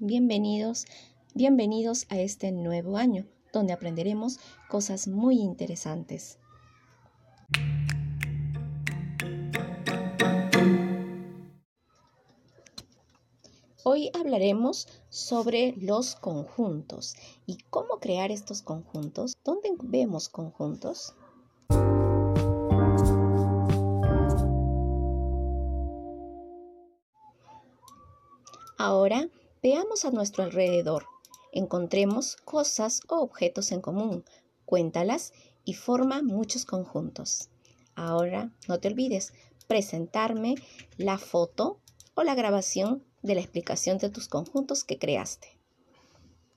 bienvenidos, bienvenidos a este nuevo año, donde aprenderemos cosas muy interesantes. Hoy hablaremos sobre los conjuntos y cómo crear estos conjuntos. ¿Dónde vemos conjuntos? Ahora veamos a nuestro alrededor. Encontremos cosas o objetos en común. Cuéntalas y forma muchos conjuntos. Ahora no te olvides presentarme la foto o la grabación de la explicación de tus conjuntos que creaste.